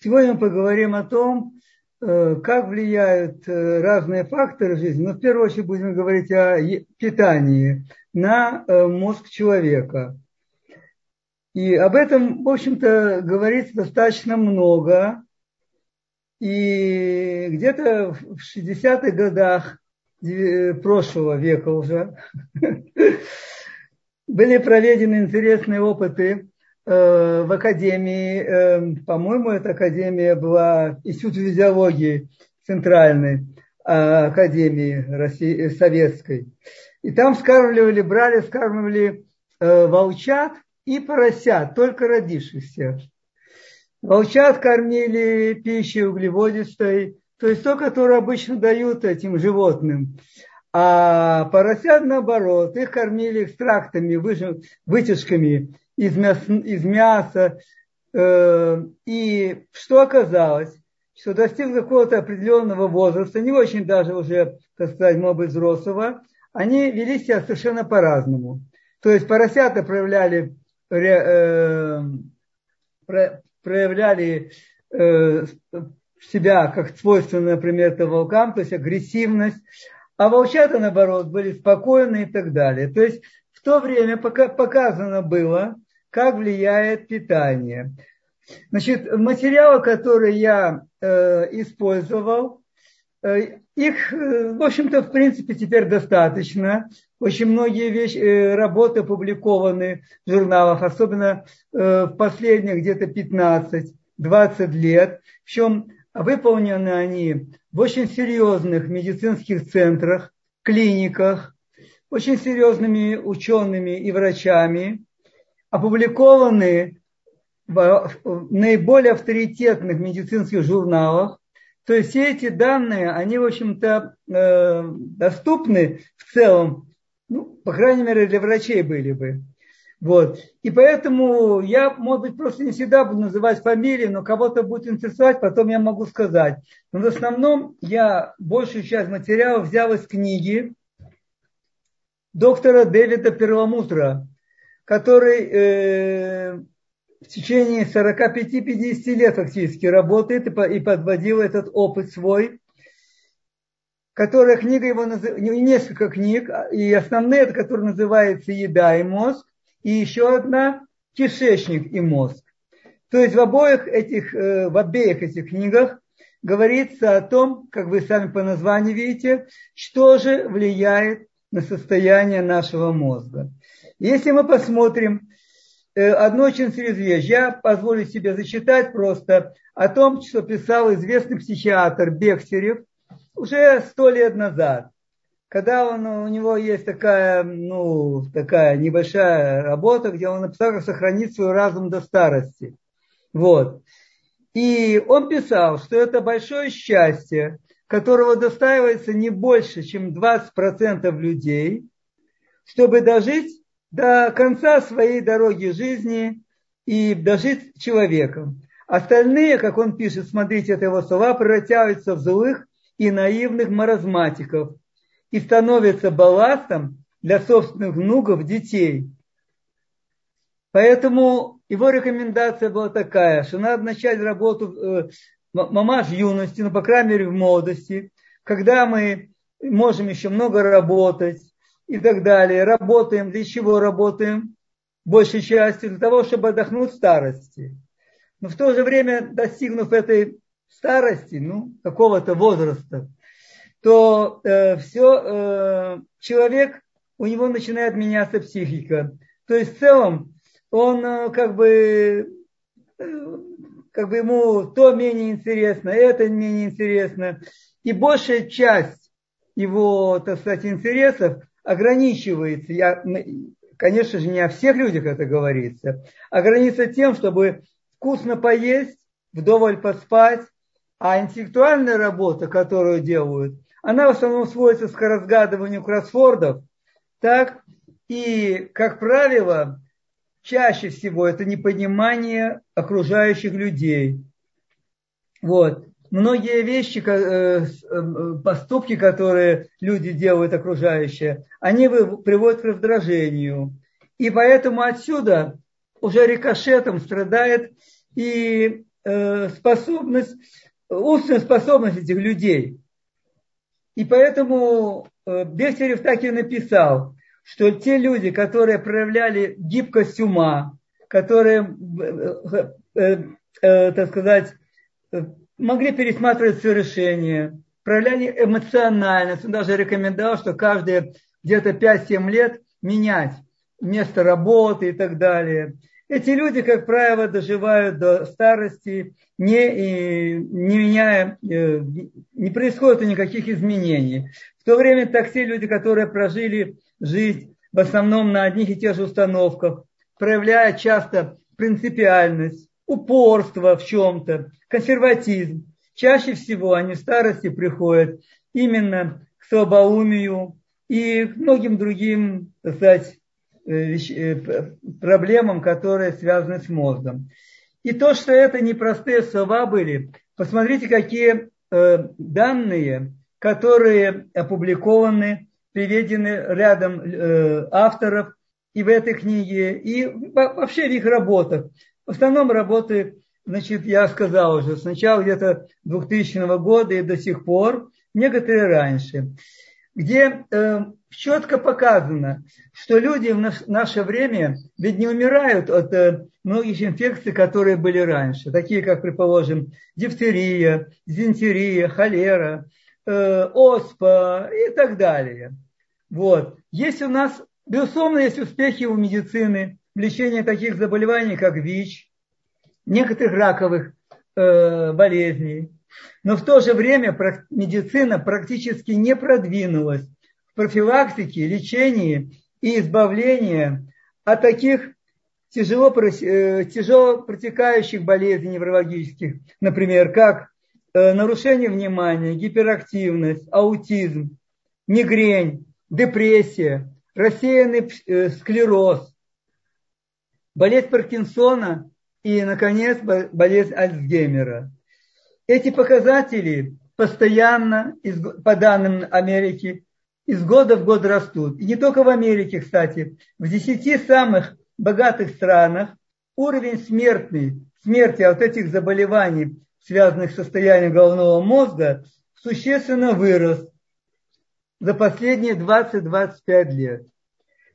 Сегодня мы поговорим о том, э, как влияют э, разные факторы жизни. Но в первую очередь будем говорить о питании на э, мозг человека. И об этом, в общем-то, говорится достаточно много. И где-то в 60-х годах прошлого века уже были проведены интересные опыты в академии, э, по-моему, эта академия была Институт физиологии центральной а, академии России, э, советской. И там скармливали, брали, скармливали волчат и поросят, только родившихся. Волчат кормили пищей углеводистой, то есть то, которое обычно дают этим животным. А поросят, наоборот, их кормили экстрактами, вытяжками из мяса, из мяса э, и что оказалось? Что достиг какого-то определенного возраста, не очень даже уже, так сказать, может быть, взрослого, они вели себя совершенно по-разному. То есть поросята проявляли, э, проявляли э, себя как свойственно, например, это волкам, то есть агрессивность, а волчата, наоборот, были спокойны и так далее. То есть в то время показано было, как влияет питание. Значит, материалы, которые я э, использовал, э, их, э, в общем-то, в принципе, теперь достаточно. Очень многие вещи, э, работы опубликованы в журналах, особенно э, в последних где-то 15-20 лет. Причем выполнены они в очень серьезных медицинских центрах, клиниках, очень серьезными учеными и врачами опубликованы в наиболее авторитетных медицинских журналах. То есть все эти данные, они, в общем-то, э, доступны в целом, ну, по крайней мере, для врачей были бы. Вот. И поэтому я, может быть, просто не всегда буду называть фамилии, но кого-то будет интересовать, потом я могу сказать. Но в основном я большую часть материала взял из книги доктора Дэвида Первомутра который э, в течение 45-50 лет фактически работает и подводил этот опыт свой, которая книга его называется, несколько книг, и основные, это которая называется «Еда и мозг», и еще одна «Кишечник и мозг». То есть в обоих этих, э, в обеих этих книгах говорится о том, как вы сами по названию видите, что же влияет на состояние нашего мозга. Если мы посмотрим э, одну очень серьезную вещь, я позволю себе зачитать просто о том, что писал известный психиатр Бехтерев уже сто лет назад, когда он, у него есть такая, ну, такая небольшая работа, где он написал, как сохранить свой разум до старости. Вот. И он писал, что это большое счастье, которого достаивается не больше, чем 20% людей, чтобы дожить до конца своей дороги жизни и дожить человеком. Остальные, как он пишет, смотрите, это его слова, превратяются в злых и наивных маразматиков и становятся балластом для собственных внуков детей. Поэтому его рекомендация была такая, что надо начать работу э, мамаш юности, ну, по крайней мере, в молодости, когда мы можем еще много работать, и так далее. Работаем. Для чего работаем? Большей частью для того, чтобы отдохнуть в старости. Но в то же время, достигнув этой старости, ну, какого-то возраста, то э, все, э, человек, у него начинает меняться психика. То есть в целом он э, как бы, э, как бы ему то менее интересно, это менее интересно. И большая часть его, так сказать, интересов ограничивается, я, конечно же, не о всех людях это говорится, ограничивается тем, чтобы вкусно поесть, вдоволь поспать, а интеллектуальная работа, которую делают, она в основном сводится к разгадыванию кроссвордов, так, и, как правило, чаще всего это непонимание окружающих людей. Вот многие вещи, э, э, поступки, которые люди делают окружающие, они приводят к раздражению. И поэтому отсюда уже рикошетом страдает и э, способность, устную способность этих людей. И поэтому э, Бехтерев так и написал, что те люди, которые проявляли гибкость ума, которые, э, э, э, так сказать, могли пересматривать все решения, проявляли эмоциональность. Он даже рекомендовал, что каждые где-то 5-7 лет менять место работы и так далее. Эти люди, как правило, доживают до старости, не, не меняя, не происходит никаких изменений. В то время так все люди, которые прожили жизнь в основном на одних и тех же установках, проявляя часто принципиальность, упорство в чем-то, консерватизм. Чаще всего они в старости приходят именно к слабоумию и к многим другим, так сказать, э, э, проблемам, которые связаны с мозгом. И то, что это непростые слова были, посмотрите, какие э, данные, которые опубликованы, приведены рядом авторов и в этой книге, и вообще в их работах. В основном работы, значит, я сказал уже, сначала где-то 2000 года и до сих пор, некоторые раньше, где э, четко показано, что люди в наш, наше время ведь не умирают от э, многих инфекций, которые были раньше, такие как, предположим, дифтерия, дизентерия, холера, э, оспа и так далее. Вот. Есть у нас Безусловно, есть успехи у медицины в лечении таких заболеваний, как ВИЧ, некоторых раковых э, болезней. Но в то же время медицина практически не продвинулась в профилактике, лечении и избавлении от таких тяжело, э, тяжело протекающих болезней неврологических, например, как э, нарушение внимания, гиперактивность, аутизм, мигрень, депрессия, рассеянный э, склероз, болезнь Паркинсона и, наконец, болезнь Альцгеймера. Эти показатели постоянно, по данным Америки, из года в год растут. И не только в Америке, кстати. В десяти самых богатых странах уровень смертный, смерти от этих заболеваний, связанных с состоянием головного мозга, существенно вырос за последние 20-25 лет.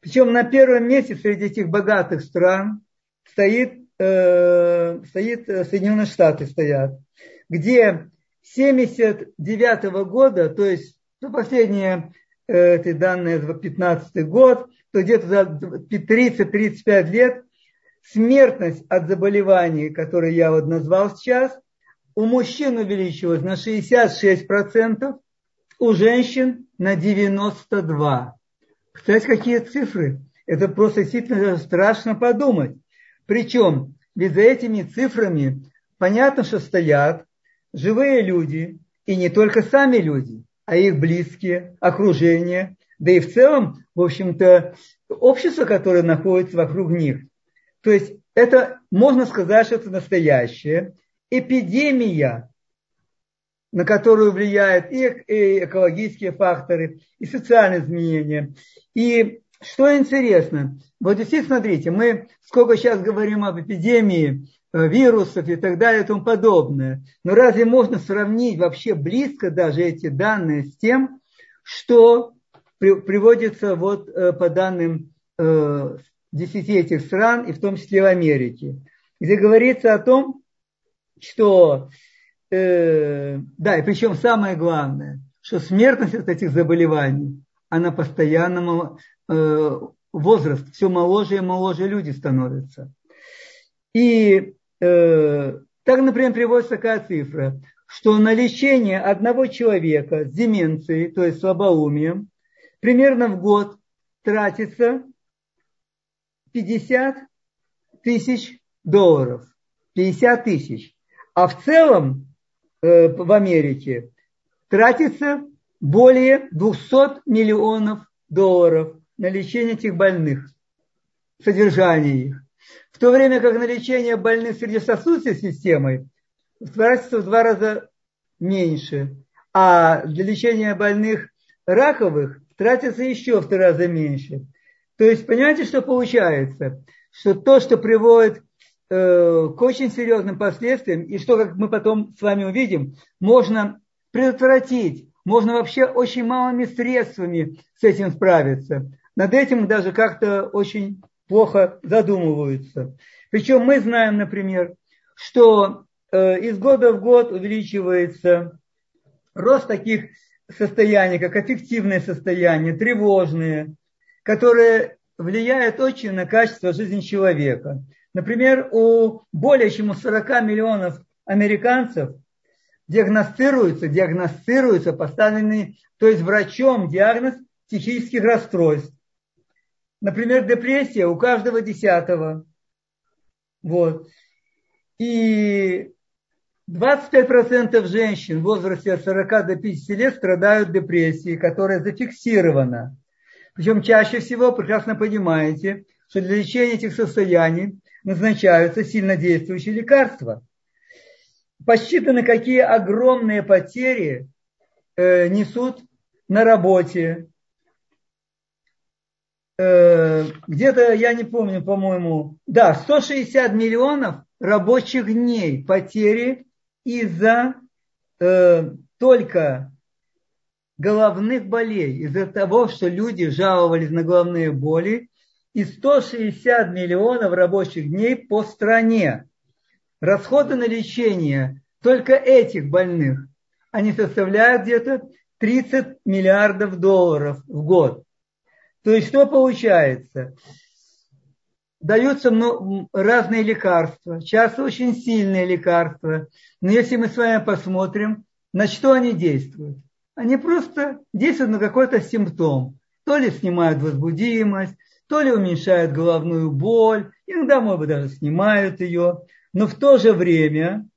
Причем на первом месте среди этих богатых стран стоит, э, стоит э, Соединенные Штаты стоят, где 79 -го года, то есть ну, последние э, эти данные за 15 год, то где-то за 30-35 лет смертность от заболеваний, которые я вот назвал сейчас, у мужчин увеличилась на 66%, у женщин на 92. Кстати, какие цифры? Это просто действительно страшно подумать. Причем, ведь за этими цифрами понятно, что стоят живые люди, и не только сами люди, а их близкие, окружение, да и в целом, в общем-то, общество, которое находится вокруг них. То есть это, можно сказать, что это настоящая эпидемия на которую влияют и экологические факторы, и социальные изменения. И что интересно, вот здесь смотрите, мы сколько сейчас говорим об эпидемии э, вирусов и так далее и тому подобное, но разве можно сравнить вообще близко даже эти данные с тем, что приводится вот э, по данным 10 э, этих стран, и в том числе в Америке, где говорится о том, что э, да, и причем самое главное, что смертность от этих заболеваний, она постоянно э, возраст, все моложе и моложе люди становятся. И э, так, например, приводится такая цифра, что на лечение одного человека с деменцией, то есть слабоумием, примерно в год тратится 50 тысяч долларов. 50 тысяч. А в целом в Америке тратится более 200 миллионов долларов на лечение этих больных, содержание их. В то время как на лечение больных сердечно-сосудистой системой тратится в два раза меньше, а для лечения больных раковых тратится еще в три раза меньше. То есть, понимаете, что получается? Что то, что приводит э, к очень серьезным последствиям, и что, как мы потом с вами увидим, можно предотвратить, можно вообще очень малыми средствами с этим справиться. Над этим даже как-то очень плохо задумываются. Причем мы знаем, например, что э, из года в год увеличивается рост таких состояний, как аффективные состояния, тревожные, которые влияют очень на качество жизни человека. Например, у более чем у 40 миллионов американцев диагностируется, диагностируется поставленный, то есть врачом диагноз психических расстройств. Например, депрессия у каждого десятого. Вот. И 25% женщин в возрасте от 40 до 50 лет страдают депрессией, которая зафиксирована. Причем чаще всего, прекрасно понимаете, что для лечения этих состояний назначаются сильнодействующие лекарства. Посчитаны, какие огромные потери э, несут на работе. Э, где-то, я не помню, по-моему, да, 160 миллионов рабочих дней потери из-за э, только головных болей, из-за того, что люди жаловались на головные боли, и 160 миллионов рабочих дней по стране. Расходы на лечение только этих больных, они составляют где-то 30 миллиардов долларов в год. То есть что получается? Даются разные лекарства, часто очень сильные лекарства. Но если мы с вами посмотрим, на что они действуют? Они просто действуют на какой-то симптом. То ли снимают возбудимость, то ли уменьшают головную боль, иногда, может быть, даже снимают ее. Но в то же время,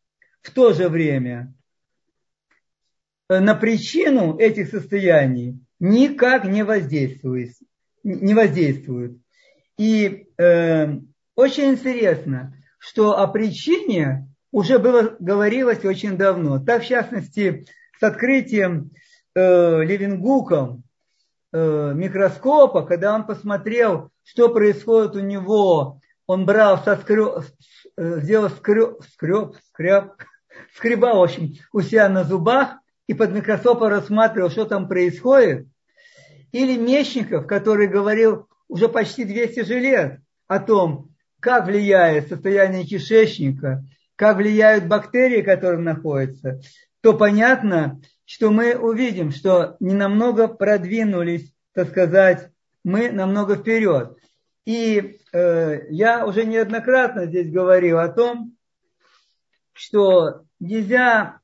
в то же время э, на причину этих состояний никак не воздействует. Не воздействует. И э, очень интересно, что о причине уже было говорилось очень давно. Так, в частности, с открытием э, Левингуком микроскопа, когда он посмотрел, что происходит у него, он брал, соскреб, э, сделал скреб, скреб, скреб, скребал, в общем, у себя на зубах и под микроскопом рассматривал, что там происходит. Или Мечников, который говорил уже почти 200 же лет о том, как влияет состояние кишечника, как влияют бактерии, которые находятся, то понятно, что мы увидим, что не намного продвинулись, так сказать, мы намного вперед. И э, я уже неоднократно здесь говорил о том, что нельзя,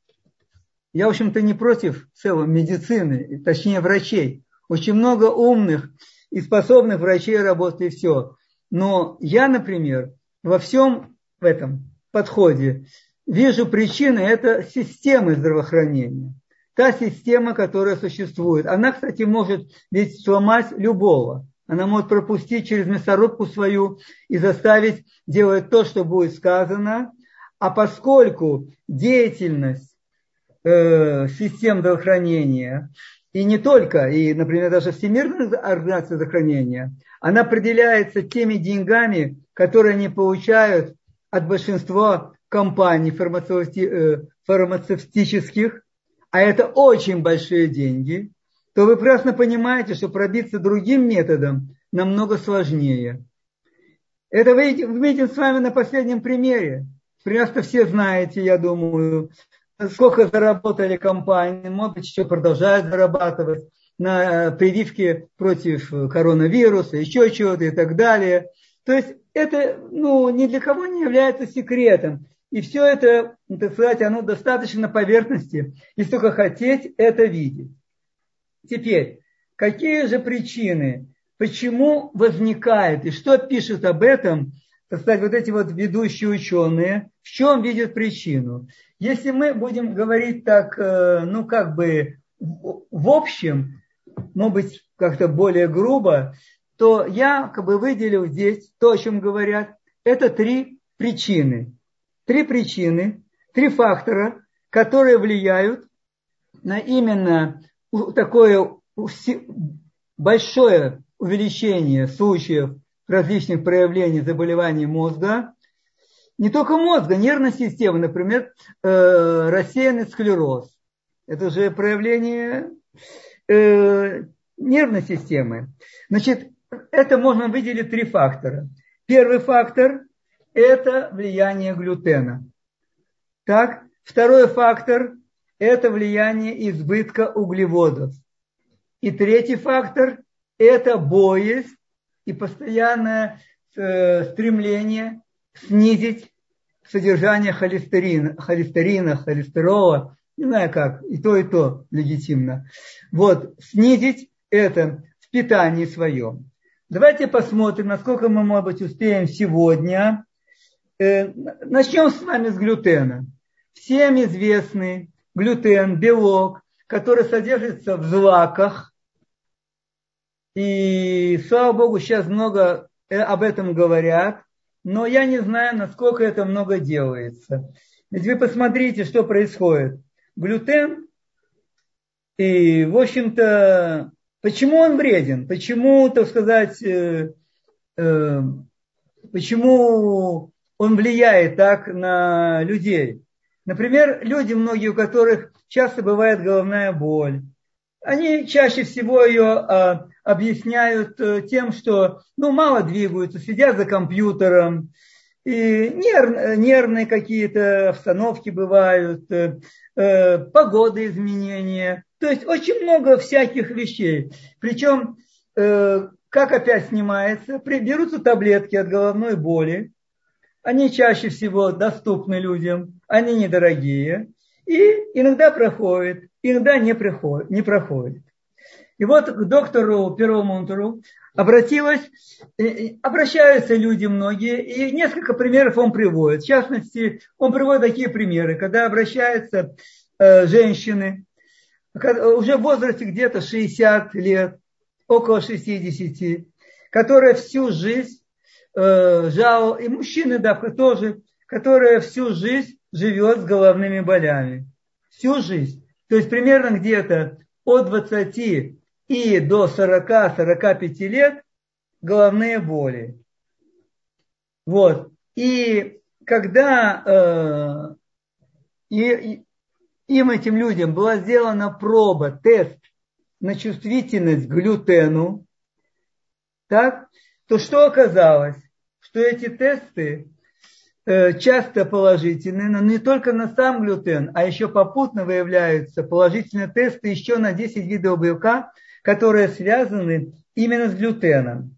я, в общем-то, не против целой медицины, точнее врачей. Очень много умных и способных врачей работает и все. Но я, например, во всем в этом подходе вижу причины, это системы здравоохранения. Та система, которая существует. Она, кстати, может ведь сломать любого. Она может пропустить через мясорубку свою и заставить делать то, что будет сказано. А поскольку деятельность э, систем здравоохранения и не только, и, например, даже Всемирная организация здравоохранения, она определяется теми деньгами, которые они получают от большинства компаний э, фармацевтических, а это очень большие деньги, то вы прекрасно понимаете, что пробиться другим методом намного сложнее. Это вы видим с вами на последнем примере. Прекрасно все знаете, я думаю, сколько заработали компании, может быть, еще продолжают зарабатывать на прививке против коронавируса, еще чего-то и так далее. То есть это ну, ни для кого не является секретом. И все это, так сказать, оно достаточно на поверхности, если только хотеть это видеть. Теперь, какие же причины, почему возникает и что пишут об этом, так сказать, вот эти вот ведущие ученые, в чем видят причину? Если мы будем говорить так, э, ну как бы в общем, может быть, как-то более грубо, то я как бы выделил здесь то, о чем говорят. Это три причины. Три причины, три фактора, которые влияют на именно такое большое увеличение случаев различных проявлений заболеваний мозга не только мозга, нервной системы, например, э, рассеянный склероз. Это же проявление э, нервной системы. Значит, это можно выделить три фактора. Первый фактор – это влияние глютена. Так, второй фактор – это влияние избытка углеводов. И третий фактор – это боязнь и постоянное э, стремление снизить содержание холестерина, холестерина, холестерола, не знаю как, и то, и то легитимно. Вот, снизить это в питании своем. Давайте посмотрим, насколько мы, может быть, успеем сегодня. Э, начнем с вами с глютена. Всем известный глютен, белок, который содержится в злаках. И, слава Богу, сейчас много э, об этом говорят но я не знаю, насколько это много делается. Ведь вы посмотрите, что происходит. Глютен, и, в общем-то, почему он вреден? Почему, так сказать, э, э, почему он влияет так на людей? Например, люди, многие у которых часто бывает головная боль, они чаще всего ее а, объясняют э, тем, что ну, мало двигаются, сидят за компьютером, и нерв, нервные какие-то обстановки бывают, э, э, погода изменения. То есть очень много всяких вещей. Причем, э, как опять снимается, берутся таблетки от головной боли. Они чаще всего доступны людям, они недорогие. И иногда проходит, иногда не, приходит, не проходит. И вот к доктору Первомонтуру обратилась, обращаются люди многие, и несколько примеров он приводит. В частности, он приводит такие примеры, когда обращаются э, женщины, уже в возрасте где-то 60 лет, около 60, которые всю жизнь э, жал, и мужчины, да, тоже, которые всю жизнь живет с головными болями. Всю жизнь. То есть примерно где-то от 20 и до 40-45 лет головные боли. Вот. И когда э, и, им, этим людям, была сделана проба, тест на чувствительность к глютену, так, то что оказалось? Что эти тесты Э, часто положительные, но не только на сам глютен, а еще попутно выявляются положительные тесты еще на 10 видов белка, которые связаны именно с глютеном.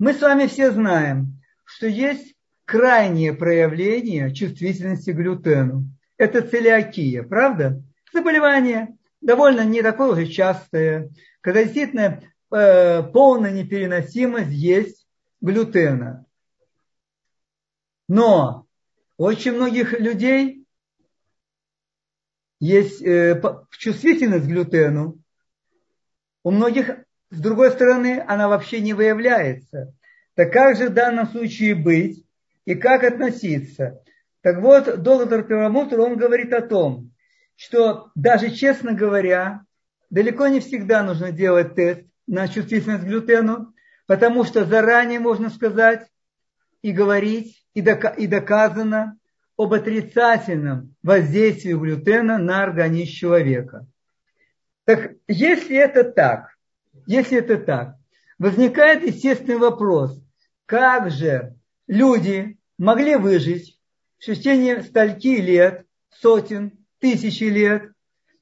Мы с вами все знаем, что есть крайнее проявление чувствительности к глютену. Это целиакия, правда? Заболевание довольно не такое уже частое, когда действительно э, полная непереносимость есть глютена. Но очень многих людей есть э, чувствительность к глютену. У многих, с другой стороны, она вообще не выявляется. Так как же в данном случае быть и как относиться? Так вот, доктор Перламутр, он говорит о том, что даже честно говоря, далеко не всегда нужно делать тест на чувствительность к глютену, потому что заранее можно сказать и говорить, и доказано об отрицательном воздействии глютена на организм человека. Так если это так, если это так, возникает естественный вопрос, как же люди могли выжить в течение стольки лет, сотен, тысячи лет,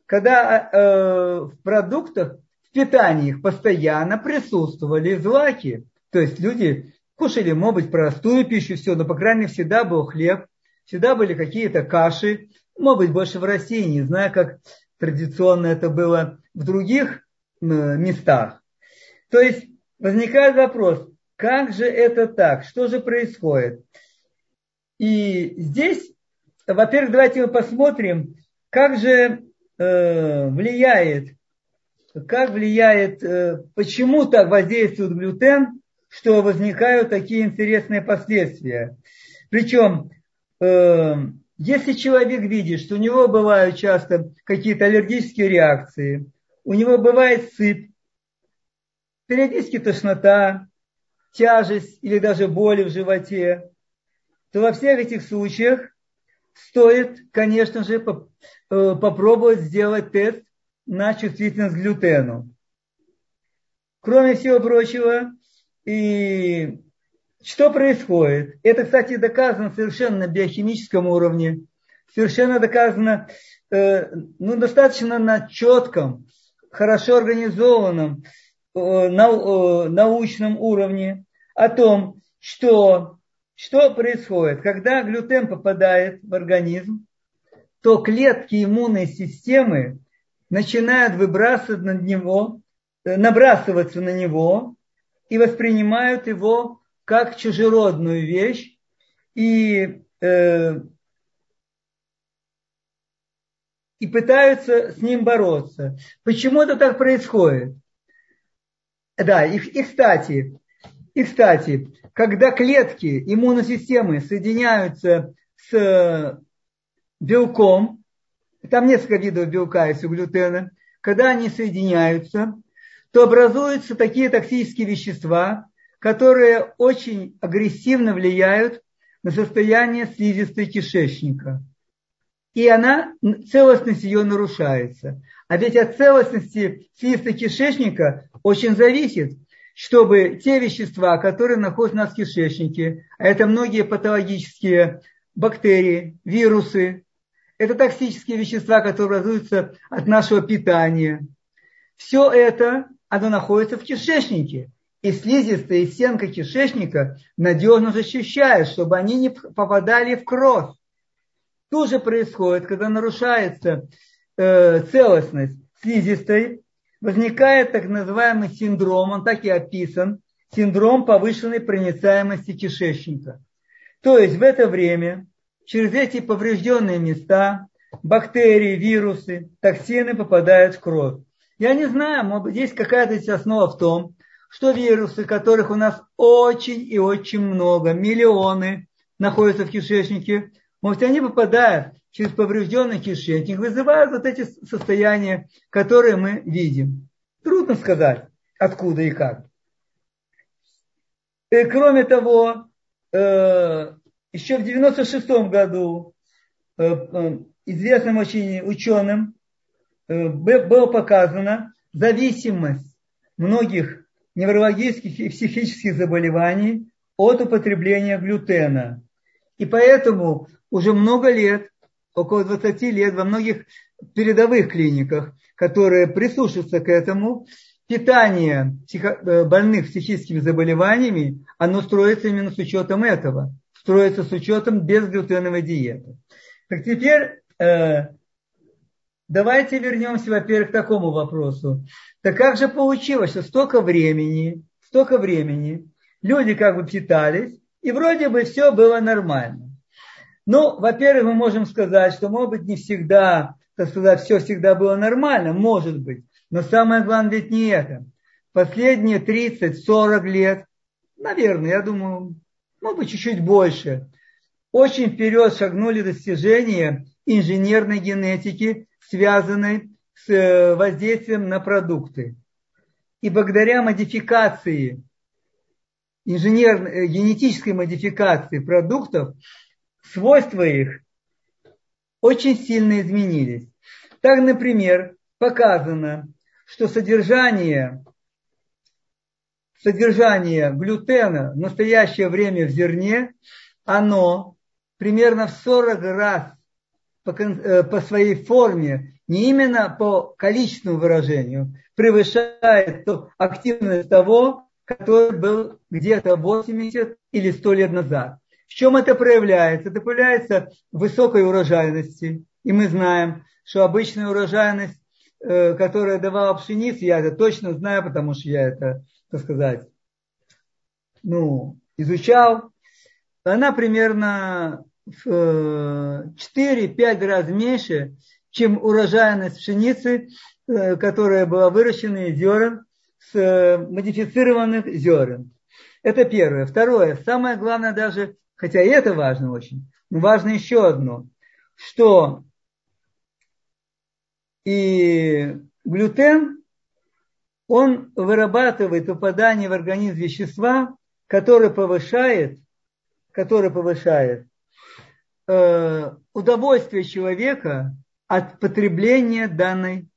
когда э, в продуктах, в питании их постоянно присутствовали злаки. То есть люди Кушали, может быть, простую пищу, все, но, по крайней мере, всегда был хлеб, всегда были какие-то каши, может быть, больше в России, не знаю, как традиционно это было в других местах. То есть возникает вопрос, как же это так, что же происходит? И здесь, во-первых, давайте мы посмотрим, как же э, влияет, как влияет, э, почему так воздействует глютен что возникают такие интересные последствия. Причем, э, если человек видит, что у него бывают часто какие-то аллергические реакции, у него бывает сыпь, периодически тошнота, тяжесть или даже боли в животе, то во всех этих случаях стоит, конечно же, попробовать сделать тест на чувствительность к глютену. Кроме всего прочего, и что происходит? Это, кстати, доказано совершенно на биохимическом уровне, совершенно доказано э, ну, достаточно на четком, хорошо организованном э, э, научном уровне о том, что, что происходит, когда глютен попадает в организм, то клетки иммунной системы начинают выбрасывать на него, набрасываться на него и воспринимают его как чужеродную вещь и, э, и пытаются с ним бороться. Почему это так происходит? Да, и, и кстати, и кстати, когда клетки иммунной системы соединяются с белком, там несколько видов белка у глютена, когда они соединяются, то образуются такие токсические вещества, которые очень агрессивно влияют на состояние слизистой кишечника. И она, целостность ее нарушается. А ведь от целостности слизистой кишечника очень зависит, чтобы те вещества, которые находятся у нас в кишечнике, а это многие патологические бактерии, вирусы, это токсические вещества, которые образуются от нашего питания. Все это, оно находится в кишечнике и слизистая стенка кишечника надежно защищает, чтобы они не попадали в кровь. То же происходит, когда нарушается э, целостность слизистой, возникает так называемый синдром, он так и описан, синдром повышенной проницаемости кишечника. То есть в это время через эти поврежденные места бактерии, вирусы, токсины попадают в кровь. Я не знаю, может быть, есть какая-то основа в том, что вирусы, которых у нас очень и очень много, миллионы находятся в кишечнике, может, они попадают через поврежденный кишечник, вызывают вот эти состояния, которые мы видим. Трудно сказать, откуда и как. И кроме того, э, еще в 96 году э, э, известным очень ученым было показано зависимость многих неврологических и психических заболеваний от употребления глютена. И поэтому уже много лет, около 20 лет во многих передовых клиниках, которые прислушиваются к этому, питание э, больных психическими заболеваниями, оно строится именно с учетом этого, строится с учетом безглютеновой диеты. Так теперь э, давайте вернемся, во-первых, к такому вопросу. Так как же получилось, что столько времени, столько времени люди как бы питались, и вроде бы все было нормально. Ну, во-первых, мы можем сказать, что, может быть, не всегда, так сказать, все всегда было нормально, может быть. Но самое главное ведь не это. Последние 30-40 лет, наверное, я думаю, может быть, чуть-чуть больше, очень вперед шагнули достижения инженерной генетики, связанной с э, воздействием на продукты. И благодаря модификации, инженерной, э, генетической модификации продуктов, свойства их очень сильно изменились. Так, например, показано, что содержание, содержание глютена в настоящее время в зерне, оно примерно в 40 раз по, э, по своей форме не именно по количественному выражению, превышает ту активность того, который был где-то 80 или 100 лет назад. В чем это проявляется? Это проявляется в высокой урожайности. И мы знаем, что обычная урожайность, э, которая давала пшеницу, я это точно знаю, потому что я это, так сказать, ну, изучал, она примерно в 4-5 э, раз меньше, чем урожайность пшеницы, э, которая была выращена из зерен, с э, модифицированных зерен. Это первое. Второе, самое главное даже, хотя и это важно очень, но важно еще одно, что и глютен, он вырабатывает попадание в организм вещества, которое повышает который повышает э, удовольствие человека от потребления данной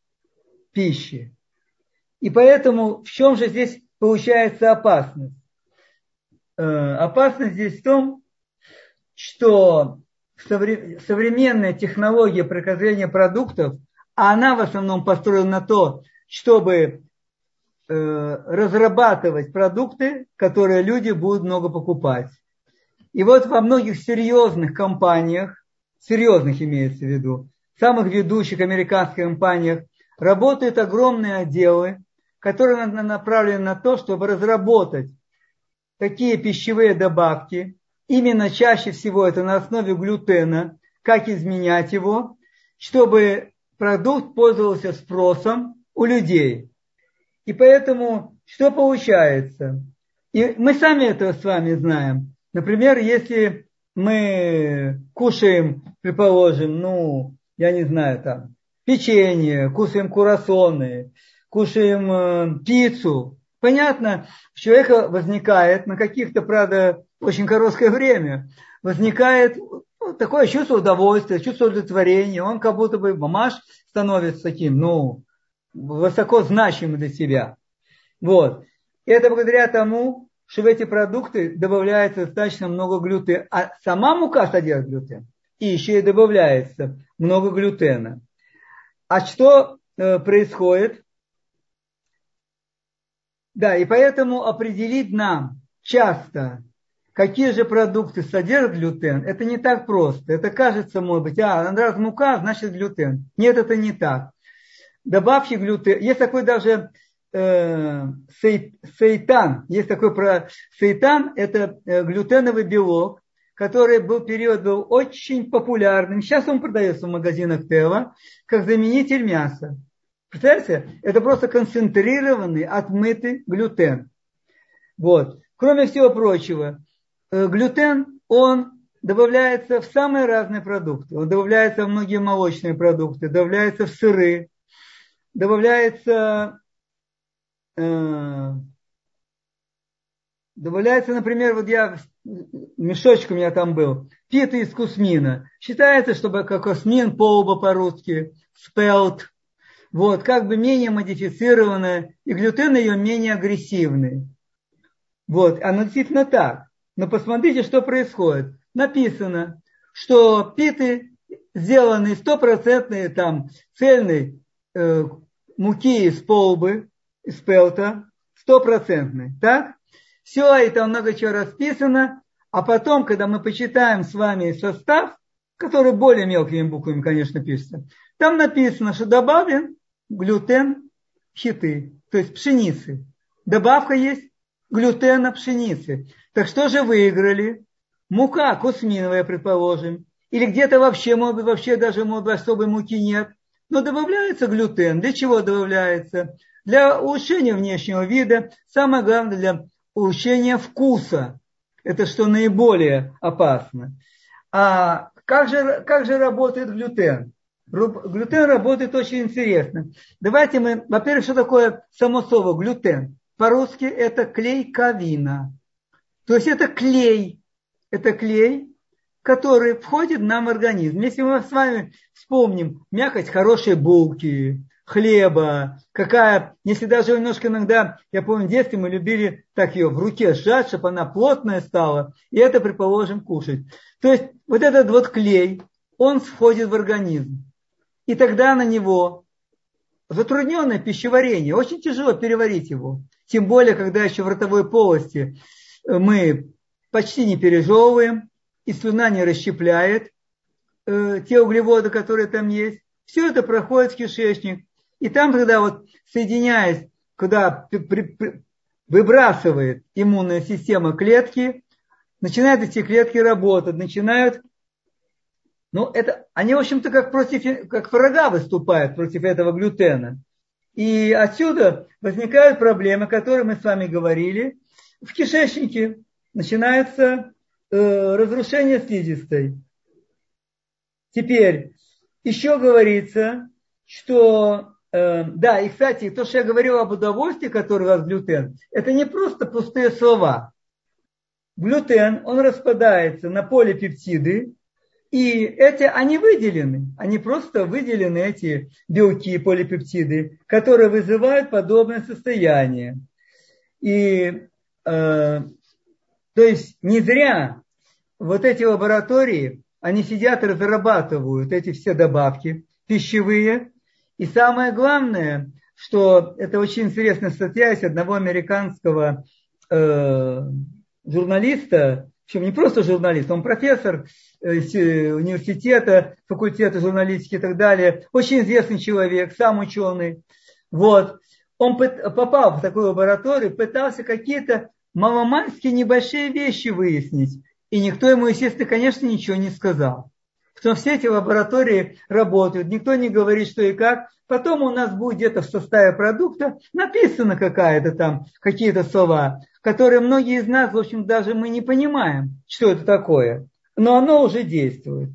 пищи. И поэтому в чем же здесь получается опасность? Э, опасность здесь в том, что современная технология приготовления продуктов, а она в основном построена на то, чтобы э, разрабатывать продукты, которые люди будут много покупать. И вот во многих серьезных компаниях, серьезных имеется в виду, самых ведущих американских компаниях, работают огромные отделы, которые направлены на то, чтобы разработать такие пищевые добавки, именно чаще всего это на основе глютена, как изменять его, чтобы продукт пользовался спросом у людей. И поэтому что получается? И мы сами это с вами знаем. Например, если мы кушаем, предположим, ну, я не знаю, там, печенье, кушаем курасоны, кушаем э, пиццу, понятно, у человека возникает на каких-то, правда, очень короткое время, возникает ну, такое чувство удовольствия, чувство удовлетворения, он как будто бы мамаш становится таким, ну, высоко значимым для себя. Вот. Это благодаря тому, что в эти продукты добавляется достаточно много глютена. А сама мука содержит глютен. И еще и добавляется много глютена. А что э, происходит? Да, и поэтому определить нам часто, какие же продукты содержат глютен, это не так просто. Это кажется, может быть, а, раз мука, значит глютен. Нет, это не так. Добавьте глютен. Есть такой даже э, сейтан. Есть такой про сейтан, это э, глютеновый белок, который был период был очень популярным. Сейчас он продается в магазинах Тева как заменитель мяса. Представляете? Это просто концентрированный, отмытый глютен. Вот. Кроме всего прочего, э, глютен, он добавляется в самые разные продукты. Он добавляется в многие молочные продукты, добавляется в сыры, добавляется Э, добавляется, например, вот я, мешочек у меня там был, пита из кусмина. Считается, чтобы как космин, полба по-русски, спелт, вот, как бы менее модифицированная, и глютен ее менее агрессивный. Вот, оно действительно так. Но посмотрите, что происходит. Написано, что питы сделаны стопроцентные там цельной э, муки из полбы, из пелта, стопроцентный, так? Все это много чего расписано, а потом, когда мы почитаем с вами состав, который более мелкими буквами, конечно, пишется, там написано, что добавлен глютен хиты, то есть пшеницы. Добавка есть глютена пшеницы. Так что же выиграли? Мука кусминовая, предположим. Или где-то вообще, может быть, вообще даже, может быть, особой муки нет. Но добавляется глютен. Для чего добавляется? Для улучшения внешнего вида, самое главное для улучшения вкуса. Это что наиболее опасно. А как же, как же работает глютен? Глютен работает очень интересно. Давайте мы, во-первых, что такое само слово глютен? По-русски это клейковина. То есть это клей. Это клей, который входит нам в организм. Если мы с вами вспомним мякоть хорошей булки, хлеба, какая, если даже немножко иногда, я помню, в детстве мы любили так ее в руке сжать, чтобы она плотная стала, и это, предположим, кушать. То есть вот этот вот клей, он входит в организм. И тогда на него затрудненное пищеварение, очень тяжело переварить его. Тем более, когда еще в ротовой полости мы почти не пережевываем, и слюна не расщепляет э, те углеводы, которые там есть. Все это проходит в кишечник. И там тогда вот соединяясь, куда выбрасывает иммунная система клетки, начинают эти клетки работать, начинают, ну это, они в общем-то как против, как врага выступают против этого глютена. И отсюда возникают проблемы, о которых мы с вами говорили. В кишечнике начинается э, разрушение слизистой. Теперь еще говорится, что да, и, кстати, то, что я говорил об удовольствии, которое у вас глютен, это не просто пустые слова. глютен, он распадается на полипептиды, и эти, они выделены, они просто выделены, эти белки, полипептиды, которые вызывают подобное состояние. И, э, то есть, не зря вот эти лаборатории, они сидят и разрабатывают эти все добавки пищевые. И самое главное, что это очень интересная статья из одного американского э, журналиста, причем не просто журналист, он профессор э, э, университета, факультета журналистики и так далее, очень известный человек, сам ученый. Вот. Он попал в такую лабораторию, пытался какие-то маломальские небольшие вещи выяснить. И никто ему, естественно, конечно, ничего не сказал. Что все эти лаборатории работают, никто не говорит, что и как. Потом у нас будет где-то в составе продукта написано какая-то там, какие-то слова которые многие из нас, в общем, даже мы не понимаем, что это такое. Но оно уже действует.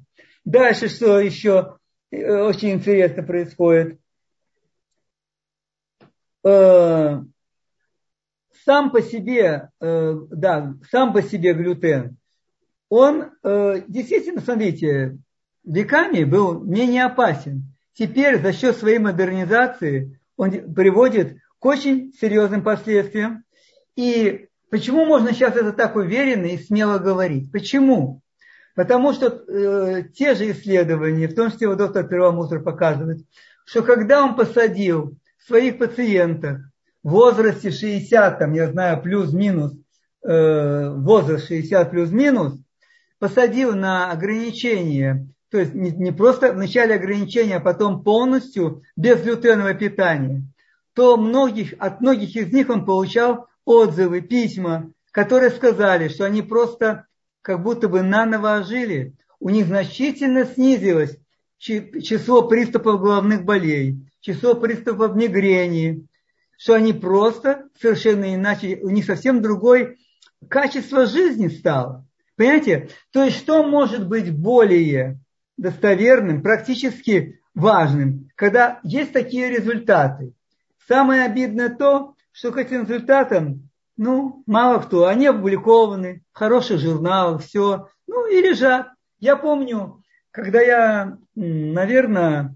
Дальше что еще э, очень интересно происходит. Э, сам по себе, э, да, сам по себе глютен, он действительно, смотрите, веками был менее опасен. Теперь за счет своей модернизации он приводит к очень серьезным последствиям. И почему можно сейчас это так уверенно и смело говорить? Почему? Потому что э, те же исследования, в том числе вот доктор Первомусор показывает, что когда он посадил своих пациентов в возрасте 60, там, я знаю, плюс-минус, э, возраст 60 плюс-минус, посадил на ограничение, то есть не, не просто вначале ограничения, а потом полностью без глютенового питания, то многих, от многих из них он получал отзывы, письма, которые сказали, что они просто как будто бы наново ожили. У них значительно снизилось число приступов головных болей, число приступов мигрени, что они просто совершенно иначе, у них совсем другое качество жизни стало. Понимаете? То есть что может быть более достоверным, практически важным, когда есть такие результаты? Самое обидное то, что к этим результатам, ну, мало кто, они опубликованы в хороших журналах, все, ну и лежат. Я помню, когда я, наверное,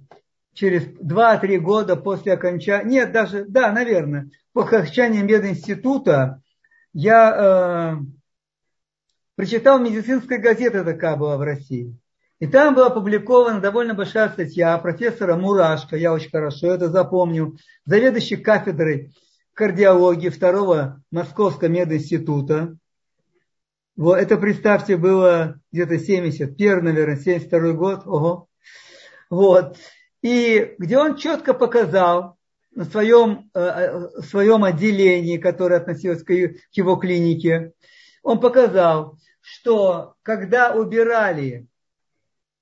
через 2-3 года после окончания, нет, даже, да, наверное, после окончания мединститута я э, прочитал медицинская газета такая была в России. И там была опубликована довольно большая статья профессора Мурашко, я очень хорошо это запомнил, заведующий кафедрой кардиологии второго Московского мединститута. Вот это, представьте, было где-то 71, наверное, 72 год. Ого. Вот. И где он четко показал на своем, э, э, своем отделении, которое относилось к его клинике, он показал, что когда убирали,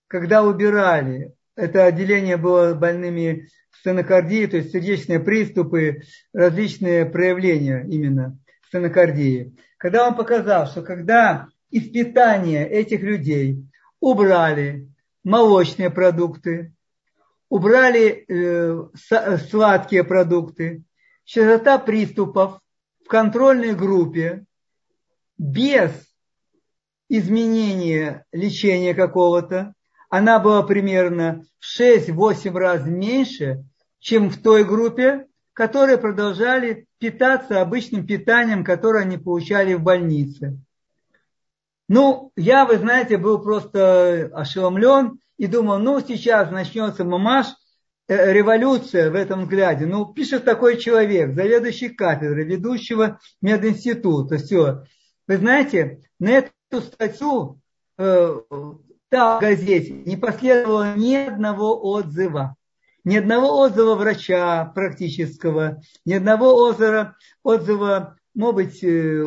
когда убирали, это отделение было больными стенокардии, то есть сердечные приступы, различные проявления именно стенокардии. Когда он показал, что когда из питания этих людей убрали молочные продукты, убрали э, сладкие продукты, частота приступов в контрольной группе без изменения лечения какого-то, она была примерно в 6-8 раз меньше, чем в той группе, которые продолжали питаться обычным питанием, которое они получали в больнице. Ну, я, вы знаете, был просто ошеломлен и думал, ну, сейчас начнется мамаш, э, революция в этом взгляде. Ну, пишет такой человек, заведующий кафедрой, ведущего мединститута, все. Вы знаете, на эту статью э, там в газете не последовало ни одного отзыва ни одного отзыва врача практического, ни одного отзыва, отзыва может быть, э,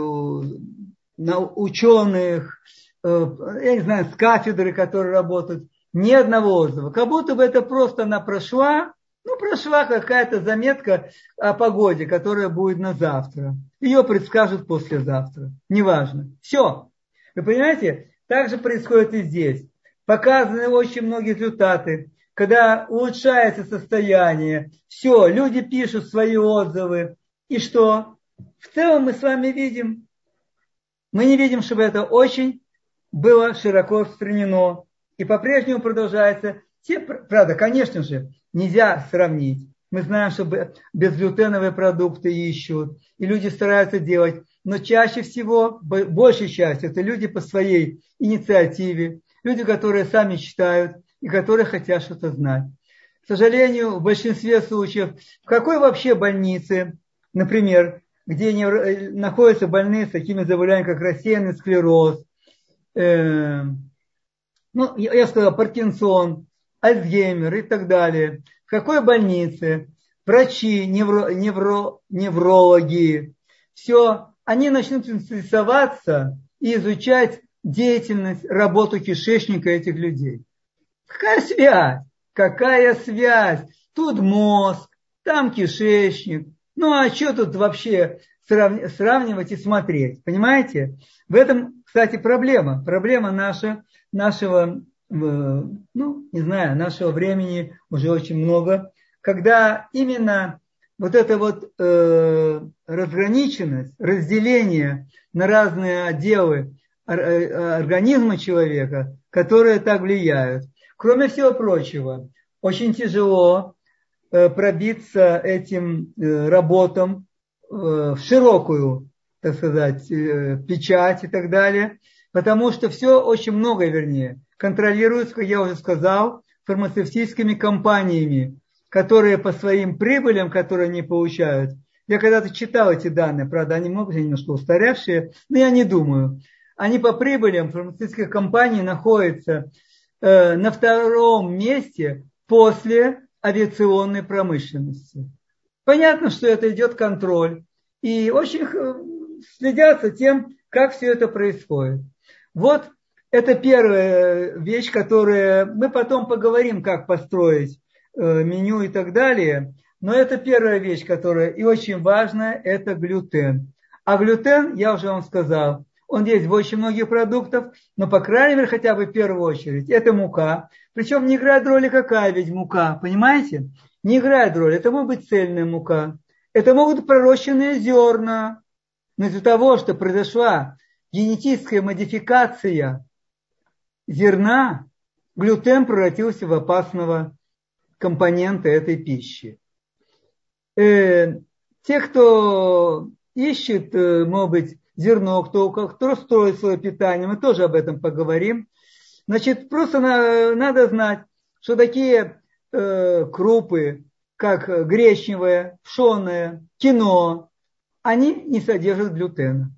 на ученых, э, я не знаю, с кафедры, которые работают, ни одного отзыва. Как будто бы это просто она прошла, ну, прошла какая-то заметка о погоде, которая будет на завтра. Ее предскажут послезавтра. Неважно. Все. Вы понимаете? Так же происходит и здесь. Показаны очень многие результаты когда улучшается состояние, все, люди пишут свои отзывы. И что? В целом мы с вами видим, Мы не видим, чтобы это очень было широко распространено. И по-прежнему продолжается. Те, правда, конечно же, нельзя сравнить. Мы знаем, что безглютеновые продукты ищут, и люди стараются делать. Но чаще всего, большей частью, это люди по своей инициативе, люди, которые сами читают и которые хотят что-то знать. К сожалению, в большинстве случаев, в какой вообще больнице, например, где э, находятся больные с такими заболеваниями, как рассеянный склероз, э, ну, я, я сказал, Паркинсон, Альцгеймер и так далее. В какой больнице врачи, невро, невро, неврологи, все, они начнут интересоваться и изучать деятельность, работу кишечника этих людей. Какая связь? Какая связь? Тут мозг, там кишечник. Ну а что тут вообще сравнивать и смотреть? Понимаете? В этом, кстати, проблема. Проблема наша, нашего, ну, не знаю, нашего времени уже очень много, когда именно вот эта вот э, разграниченность, разделение на разные отделы э, организма человека, которые так влияют. Кроме всего прочего, очень тяжело Э, пробиться этим э, работам э, в широкую, так сказать, печать и так далее, потому что все очень много, вернее, контролируется, как я уже сказал, фармацевтическими компаниями, которые по своим прибылям, которые они получают, я когда-то читал эти данные, правда, они могут быть немножко устаревшие, но я не думаю. Они по прибылям фармацевтических компаний находятся э, на втором месте после авиационной промышленности. Понятно, что это идет контроль. И очень следят за тем, как все это происходит. Вот это первая вещь, которая мы потом поговорим, как построить э, меню и так далее. Но это первая вещь, которая и очень важная, это глютен. А глютен, я уже вам сказал, он есть в очень многих продуктах, но, по крайней мере, хотя бы в первую очередь, это мука. Причем не играет роли какая ведь мука, понимаете? Не играет роли. Это может быть цельная мука. Это могут пророщенные зерна. Но из-за того, что произошла генетическая модификация зерна, глютен превратился в опасного компонента этой пищи. Э, те, кто ищет, э, может быть, зерно, кто, кто строит свое питание, мы тоже об этом поговорим. Значит, просто на, надо знать, что такие э, крупы, как гречневое, пшеное, кино, они не содержат глютена.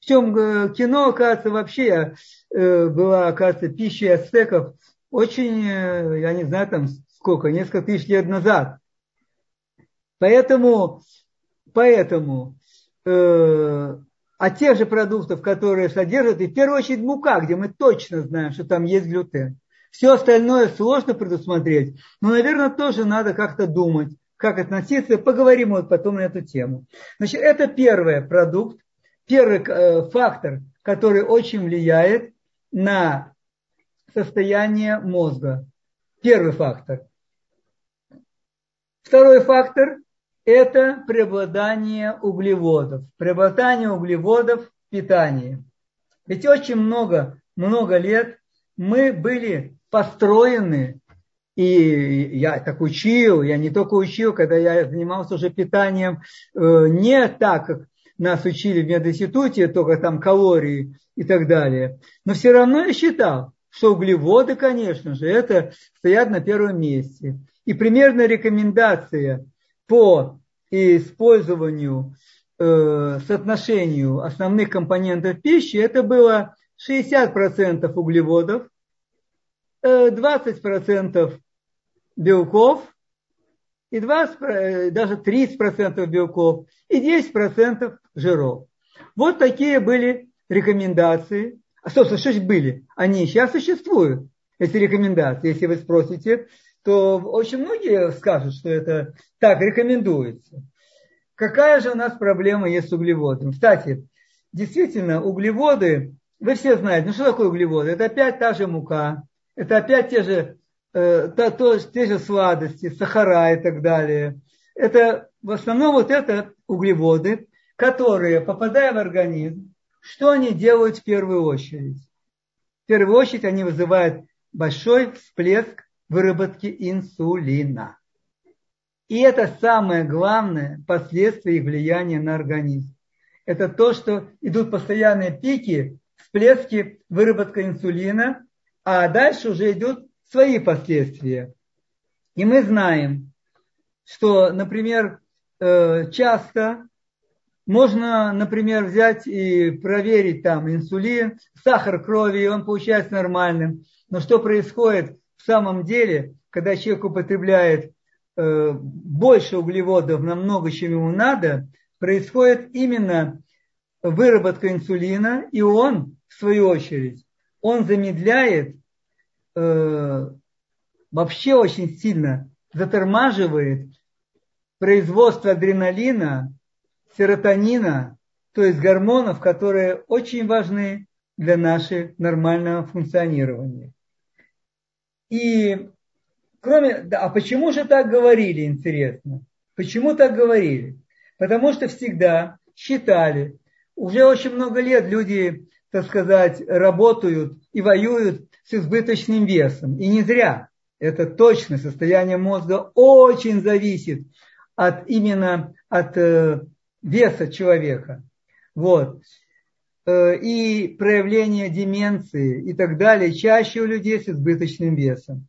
Причем э, кино, оказывается, вообще э, была, оказывается, пищей ацтеков очень, э, я не знаю, там сколько, несколько тысяч лет назад. Поэтому, поэтому э, от тех же продуктов, которые содержат, и в первую очередь мука, где мы точно знаем, что там есть глютен. Все остальное сложно предусмотреть, но, наверное, тоже надо как-то думать, как относиться. Поговорим вот потом на эту тему. Значит, это первый продукт, первый э, фактор, который очень влияет на состояние мозга. Первый фактор. Второй фактор это преобладание углеводов. Преобладание углеводов в питании. Ведь очень много, много лет мы были построены, и я так учил, я не только учил, когда я занимался уже питанием, э, не так, как нас учили в мединституте, только там калории и так далее. Но все равно я считал, что углеводы, конечно же, это стоят на первом месте. И примерная рекомендация – по использованию, э, соотношению основных компонентов пищи, это было 60% углеводов, э, 20% белков, и 20, э, даже 30% белков, и 10% жиров. Вот такие были рекомендации. А, собственно, что же были? Они сейчас существуют, эти рекомендации. Если вы спросите, то очень многие скажут, что это так рекомендуется. Какая же у нас проблема есть с углеводом? Кстати, действительно, углеводы, вы все знаете, ну что такое углеводы? Это опять та же мука, это опять те же, э, то, то, те же сладости, сахара и так далее. Это в основном вот это углеводы, которые, попадая в организм, что они делают в первую очередь? В первую очередь они вызывают большой всплеск выработки инсулина. И это самое главное последствие их влияния на организм. Это то, что идут постоянные пики, всплески выработка инсулина, а дальше уже идут свои последствия. И мы знаем, что, например, э, часто можно, например, взять и проверить там инсулин, сахар крови, и он получается нормальным. Но что происходит в самом деле, когда человек употребляет э, больше углеводов намного, чем ему надо, происходит именно выработка инсулина, и он, в свою очередь, он замедляет, э, вообще очень сильно затормаживает производство адреналина, серотонина, то есть гормонов, которые очень важны для нашего нормального функционирования. И кроме, да, а почему же так говорили, интересно? Почему так говорили? Потому что всегда считали, уже очень много лет люди, так сказать, работают и воюют с избыточным весом. И не зря. Это точно состояние мозга очень зависит от именно от э, веса человека. Вот. Э, и проявление деменции и так далее чаще у людей с избыточным весом.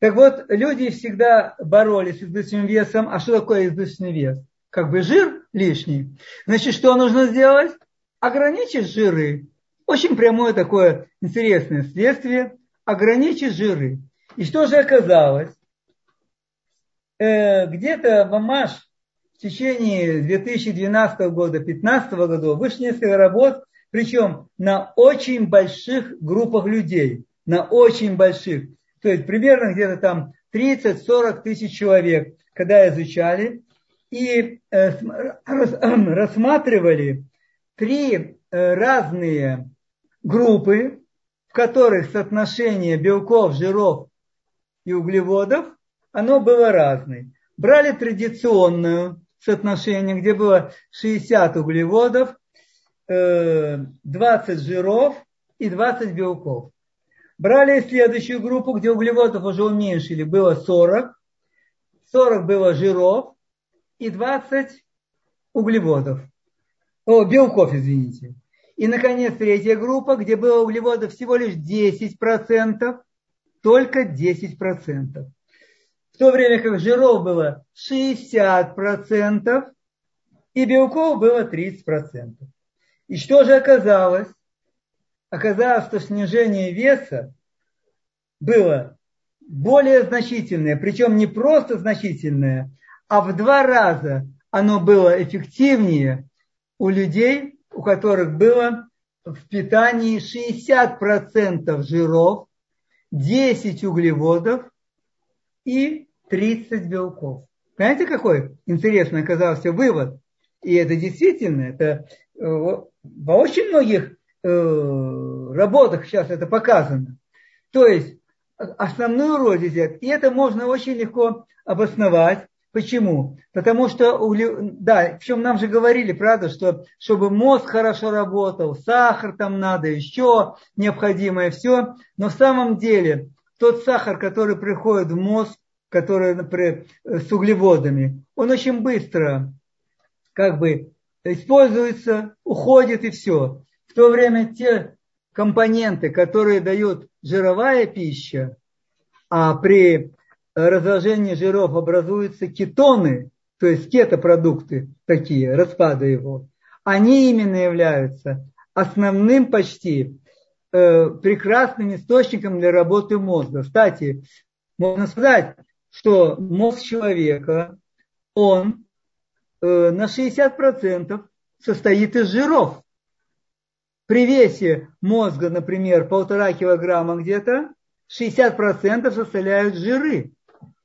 Так вот, люди всегда боролись с избыточным весом. А что такое избыточный вес? Как бы жир лишний. Значит, что нужно сделать? Ограничить жиры. Очень прямое такое интересное следствие. Ограничить жиры. И что же оказалось? Э, где-то Мамаш в течение 2012 года, 2015 года вышло несколько работ, причем на очень больших группах людей, на очень больших. То есть примерно где-то там 30-40 тысяч человек, когда изучали и э, рассматривали три э, разные группы, в которых соотношение белков, жиров и углеводов, оно было разное. Брали традиционную соотношение, где было 60 углеводов, 20 э, жиров и 20 белков. Брали следующую группу, где углеводов уже уменьшили, было 40. 40 было жиров и 20 углеводов. О, белков, извините. И, наконец, третья группа, где было углеводов всего лишь 10%, только 10% в то время как жиров было 60% и белков было 30%. И что же оказалось? Оказалось, что снижение веса было более значительное, причем не просто значительное, а в два раза оно было эффективнее у людей, у которых было в питании 60% жиров, 10 углеводов и 30 белков. Понимаете, какой интересный оказался вывод? И это действительно, это э, во очень многих э, работах сейчас это показано. То есть основную роль взять. И это можно очень легко обосновать. Почему? Потому что, да, в чем нам же говорили, правда, что чтобы мозг хорошо работал, сахар там надо, еще необходимое все. Но в самом деле тот сахар, который приходит в мозг, который, например, с углеводами, он очень быстро как бы используется, уходит и все. В то время те компоненты, которые дают жировая пища, а при разложении жиров образуются кетоны, то есть кетопродукты такие, распада его, они именно являются основным почти э, прекрасным источником для работы мозга. Кстати, можно сказать, что мозг человека, он э, на 60% состоит из жиров. При весе мозга, например, полтора килограмма где-то, 60% составляют жиры.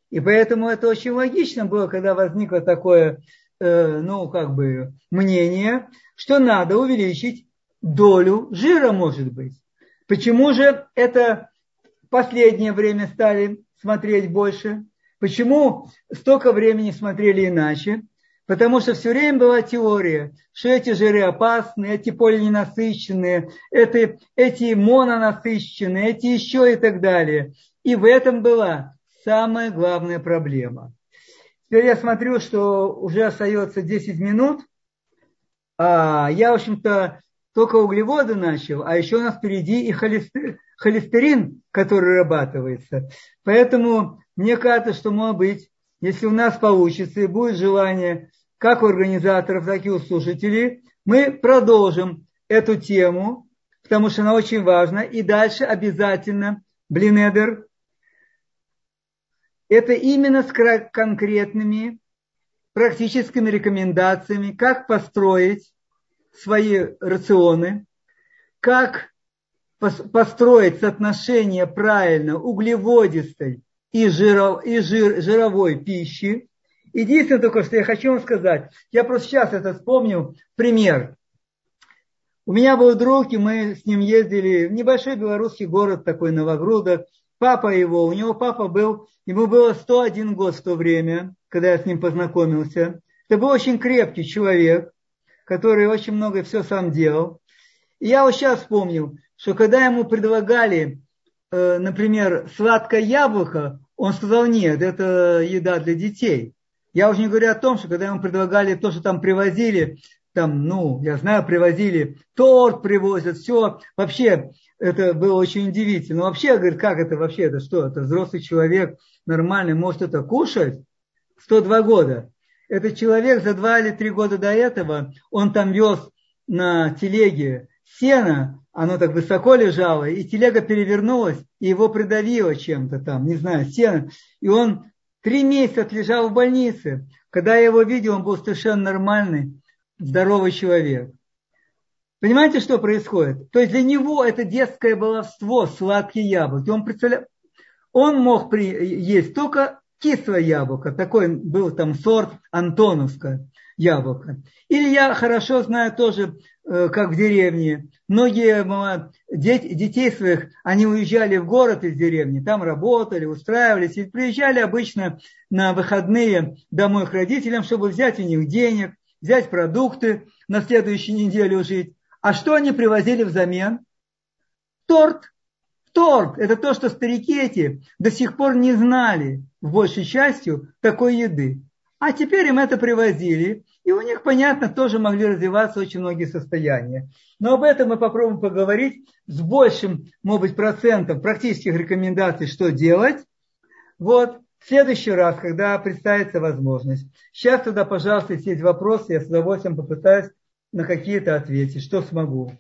И поэтому это очень логично было, когда возникло такое, э, ну, как бы, мнение, что надо увеличить долю жира, может быть. Почему же это в последнее время стали смотреть больше? Почему столько времени смотрели иначе? Потому что все время была теория, что эти жиры опасны, эти полиненасыщенные, это, эти мононасыщенные, эти еще и так далее. И в этом была самая главная проблема. Теперь я смотрю, что уже остается 10 минут. А я, в общем-то, только углеводы начал, а еще у нас впереди и холестерин, который вырабатывается. Поэтому мне кажется, что, может быть, если у нас получится и будет желание, как у организаторов, так и у слушателей, мы продолжим эту тему, потому что она очень важна. И дальше обязательно Блинедер. Это именно с конкретными практическими рекомендациями, как построить свои рационы, как построить соотношение правильно углеводистой и, жиров, и жир, жировой пищи. Единственное только, что я хочу вам сказать, я просто сейчас это вспомнил, пример. У меня был друг, и мы с ним ездили в небольшой белорусский город такой, Новогрудок. Папа его, у него папа был, ему было 101 год в то время, когда я с ним познакомился. Это был очень крепкий человек, который очень много все сам делал. И я вот сейчас вспомнил, что когда ему предлагали, э, например, сладкое яблоко, он сказал, нет, это еда для детей. Я уже не говорю о том, что когда ему предлагали то, что там привозили, там, ну, я знаю, привозили, торт привозят, все. Вообще, это было очень удивительно. Вообще, говорит, как это вообще, это что, это взрослый человек нормальный может это кушать? 102 года. Этот человек за два или три года до этого, он там вез на телеге сено, оно так высоко лежало, и телега перевернулась, и его придавило чем-то там, не знаю, сено. И он три месяца лежал в больнице. Когда я его видел, он был совершенно нормальный, здоровый человек. Понимаете, что происходит? То есть для него это детское баловство, сладкие яблоки. Он, представля... он мог при... есть только кислое яблоко, такой был там сорт антоновское яблоко. Или я хорошо знаю тоже, э, как в деревне, многие дети, детей своих, они уезжали в город из деревни, там работали, устраивались, и приезжали обычно на выходные домой к родителям, чтобы взять у них денег, взять продукты, на следующую неделю жить. А что они привозили взамен? Торт. Торт – это то, что старики эти до сих пор не знали, в большей частью, такой еды. А теперь им это привозили, и у них, понятно, тоже могли развиваться очень многие состояния. Но об этом мы попробуем поговорить с большим, может быть, процентом практических рекомендаций, что делать. Вот, в следующий раз, когда представится возможность. Сейчас тогда, пожалуйста, если есть вопросы, я с удовольствием попытаюсь на какие-то ответить, что смогу.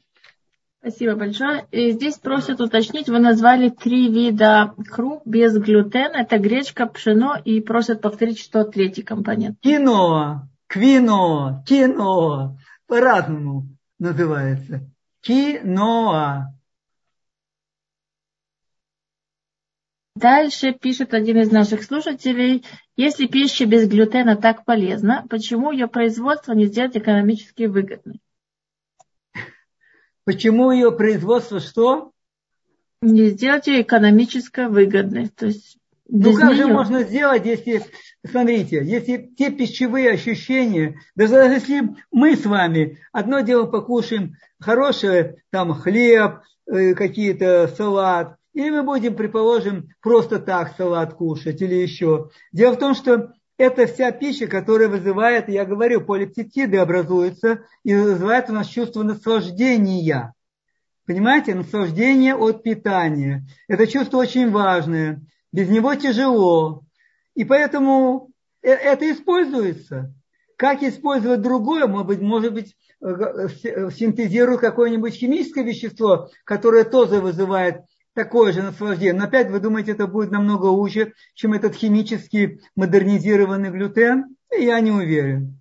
Спасибо большое. И здесь просят уточнить, вы назвали три вида круп без глютена. Это гречка, пшено и просят повторить, что третий компонент. Кино, квино, кино. По-разному называется. Киноа. Дальше пишет один из наших слушателей, если пища без глютена так полезна, почему ее производство не сделать экономически выгодной? Почему ее производство что? Не сделать ее экономически выгодной. То есть ну как нее... же можно сделать, если, смотрите, если те пищевые ощущения, даже если мы с вами одно дело покушаем хорошее, там хлеб, э, какие-то салат, или мы будем, предположим, просто так салат кушать или еще. Дело в том, что это вся пища, которая вызывает, я говорю, полипептиды образуются и вызывает у нас чувство наслаждения. Понимаете, наслаждение от питания. Это чувство очень важное. Без него тяжело. И поэтому э, это используется. Как использовать другое, может быть, может э, э, какое-нибудь химическое вещество, которое тоже вызывает такое же наслаждение. Но опять вы думаете, это будет намного лучше, чем этот химически модернизированный глютен? Я не уверен.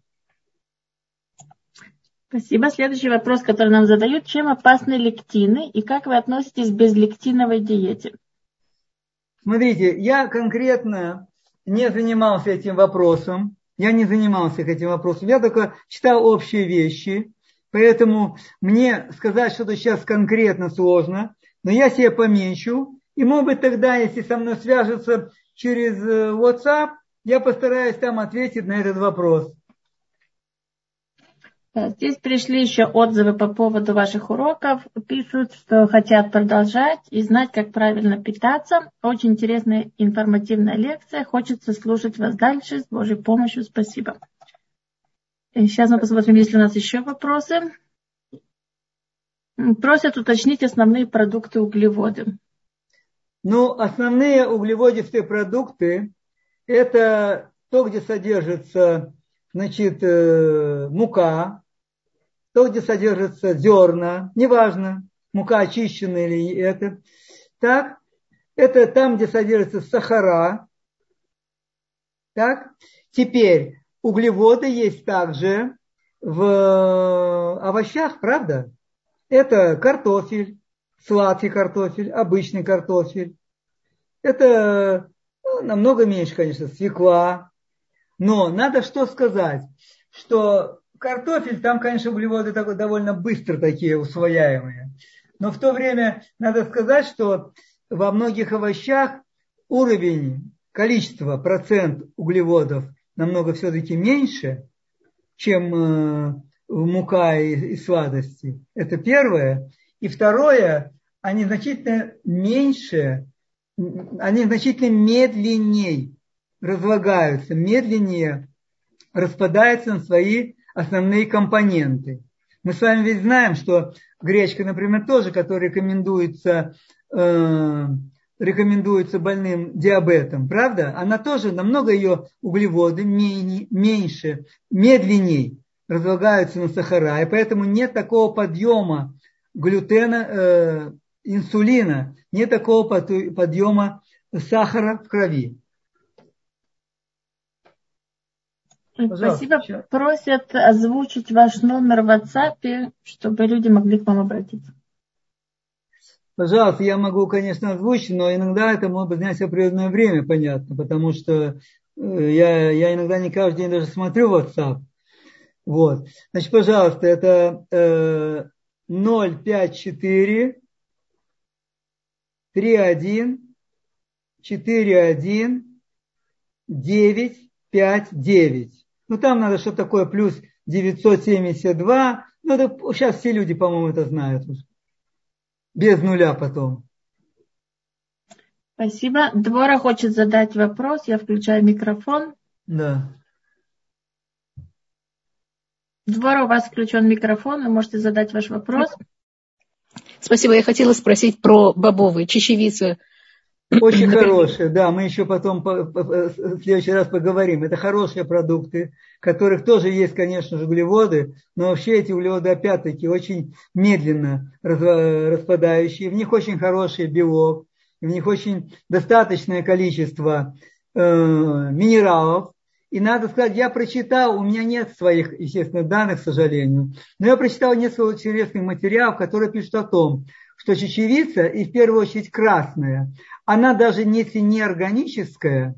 Спасибо. Следующий вопрос, который нам задают. Чем опасны лектины и как вы относитесь к безлектиновой диете? Смотрите, я конкретно не занимался этим вопросом. Я не занимался этим вопросом. Я только читал общие вещи. Поэтому мне сказать что-то сейчас конкретно сложно но я себе поменьшу, и, может быть, тогда, если со мной свяжутся через э, WhatsApp, я постараюсь там ответить на этот вопрос. Здесь пришли еще отзывы по поводу ваших уроков. Пишут, что хотят продолжать и знать, как правильно питаться. Очень интересная информативная лекция. Хочется слушать вас дальше. С Божьей помощью. Спасибо. И сейчас мы посмотрим, есть ли у нас еще вопросы. Просят уточнить основные продукты углеводы. Ну, основные углеводистые продукты – это то, где содержится значит, э, мука, то, где содержатся зерна, неважно, мука очищенная или это. Так, это там, где содержатся сахара. Так, теперь углеводы есть также в овощах, правда? Это картофель, сладкий картофель, обычный картофель. Это ну, намного меньше, конечно, свекла. Но надо что сказать, что картофель, там, конечно, углеводы довольно быстро такие усвояемые. Но в то время надо сказать, что во многих овощах уровень, количество, процент углеводов намного все-таки меньше, чем э, мука и, и сладости. Это первое. И второе, они значительно меньше, они значительно медленнее разлагаются, медленнее распадаются на свои основные компоненты. Мы с вами ведь знаем, что гречка, например, тоже, которая рекомендуется, э, рекомендуется больным диабетом, правда? Она тоже, намного ее углеводы менее, меньше, медленнее разлагаются на сахара, и поэтому нет такого подъема глютена, э, инсулина, нет такого подъема сахара в крови. Спасибо. Просят озвучить ваш номер в WhatsApp, чтобы люди могли к вам обратиться. Пожалуйста, я могу, конечно, озвучить, но иногда это может занять определенное время, понятно, потому что э, я, я иногда не каждый день даже смотрю WhatsApp. Вот. Значит, пожалуйста, это э, 054 31 41 959. Ну, там надо что такое плюс 972. Ну, это, сейчас все люди, по-моему, это знают. Без нуля потом. Спасибо. Двора хочет задать вопрос. Я включаю микрофон. Да. Двора, у вас включен микрофон. Вы можете задать ваш вопрос. Спасибо. Я хотела спросить про бобовые, чечевицы. Очень хорошие, да, мы еще потом в следующий раз поговорим. Это хорошие продукты, в которых тоже есть, конечно же, углеводы, но вообще эти углеводы, опять-таки, очень медленно распадающие. В них очень хороший белок, в них очень достаточное количество э, минералов. И надо сказать, я прочитал, у меня нет своих, естественно, данных, к сожалению, но я прочитал несколько интересных материалов, которые пишут о том, что чечевица, и в первую очередь красная, она даже если не органическая,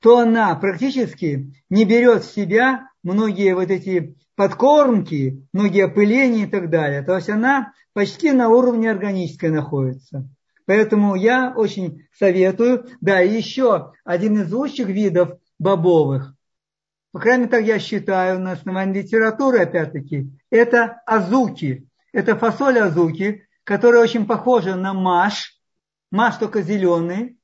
то она практически не берет в себя многие вот эти подкормки, многие опыления и так далее. То есть она почти на уровне органической находится. Поэтому я очень советую. Да, и еще один из лучших видов бобовых, по крайней мере, так я считаю, на основании литературы, опять-таки, это азуки. Это фасоль азуки, которая очень похожа на маш, маш только зеленый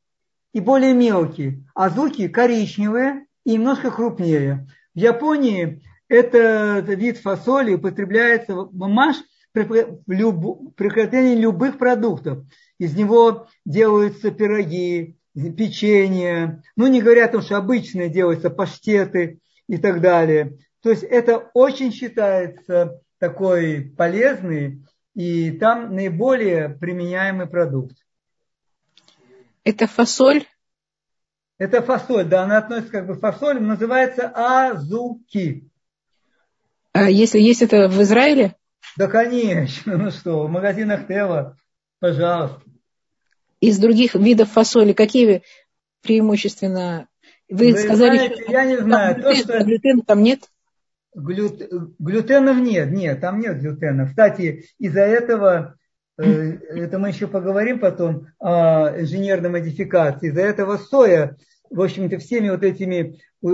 и более мелкий, а звуки коричневые и немножко крупнее. В Японии этот вид фасоли употребляется в маш при приготовлении любых продуктов. Из него делаются пироги, печенье, ну не говоря о том, что обычные делаются паштеты и так далее. То есть это очень считается такой полезный и там наиболее применяемый продукт. Это фасоль? Это фасоль, да, она относится как бы к фасоль, называется азуки. А если есть это в Израиле? Да, конечно, ну что, в магазинах Тева, пожалуйста. Из других видов фасоли какие преимущественно? Вы, Вы сказали, знаете, что я не знаю, глютен, то, что... глютена там нет? Глют... Глютенов нет, нет, там нет глютена. Кстати, из-за этого Э, это мы еще поговорим потом о инженерной модификации. Из-за этого соя в общем-то, всеми вот этими э,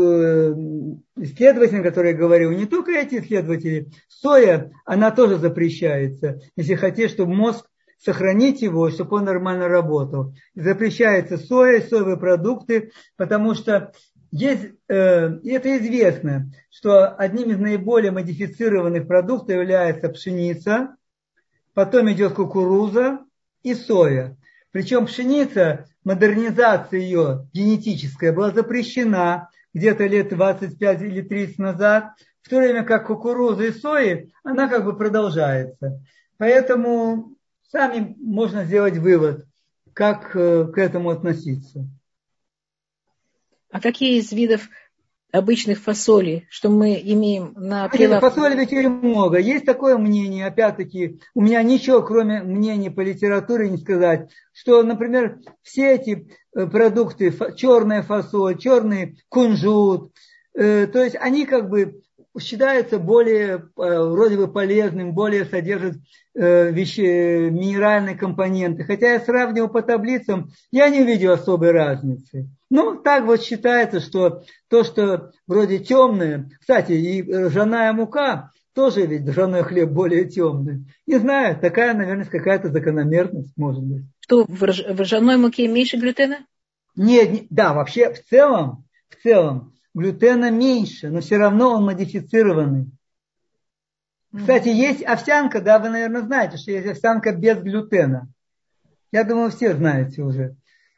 исследователями, которые я говорил, не только эти исследователи, соя, она тоже запрещается, если хотите, чтобы мозг сохранить его, чтобы он нормально работал. Запрещается соя, соевые продукты, потому что есть, э, и это известно, что одним из наиболее модифицированных продуктов является пшеница, потом идет кукуруза и соя. Причем пшеница, модернизация ее генетическая была запрещена где-то лет 25 или 30 назад, в то время как кукуруза и сои, она как бы продолжается. Поэтому сами можно сделать вывод, как э, к этому относиться. А какие из видов обычных фасолей, что мы имеем на прилавке? Фасоли ведь много. Есть такое мнение, опять-таки, у меня ничего, кроме мнений по литературе, не сказать, что, например, все эти э, продукты, черная фасоль, черный кунжут, э, то есть они как бы считаются более э, вроде бы полезным, более содержат вещи, минеральные компоненты. Хотя я сравнивал по таблицам, я не видел особой разницы. Ну, так вот считается, что то, что вроде темное, кстати, и ржаная мука, тоже ведь ржаной хлеб более темный. Не знаю, такая, наверное, какая-то закономерность может быть. Что, в ржаной муке меньше глютена? Нет, не, да, вообще в целом, в целом глютена меньше, но все равно он модифицированный. Кстати, есть овсянка, да, вы, наверное, знаете, что есть овсянка без глютена. Я думаю, все знаете уже.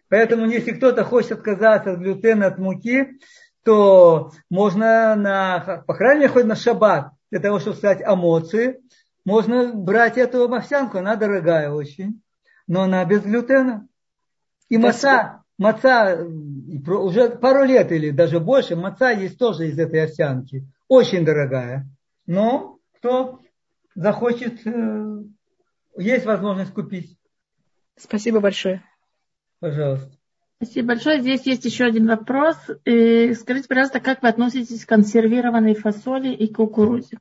Поэтому, если кто-то хочет отказаться от глютена, от муки, то можно, на, по крайней мере, хоть на шаббат, для того, чтобы стать эмоции, можно брать эту овсянку, она дорогая очень, но она без глютена. И маца, маца уже пару лет или даже больше, маца есть тоже из этой овсянки. Очень дорогая. Но кто захочет, э, есть возможность купить. Спасибо большое. Пожалуйста. Спасибо большое. Здесь есть еще один вопрос. И скажите, пожалуйста, как вы относитесь к консервированной фасоли и кукурузе?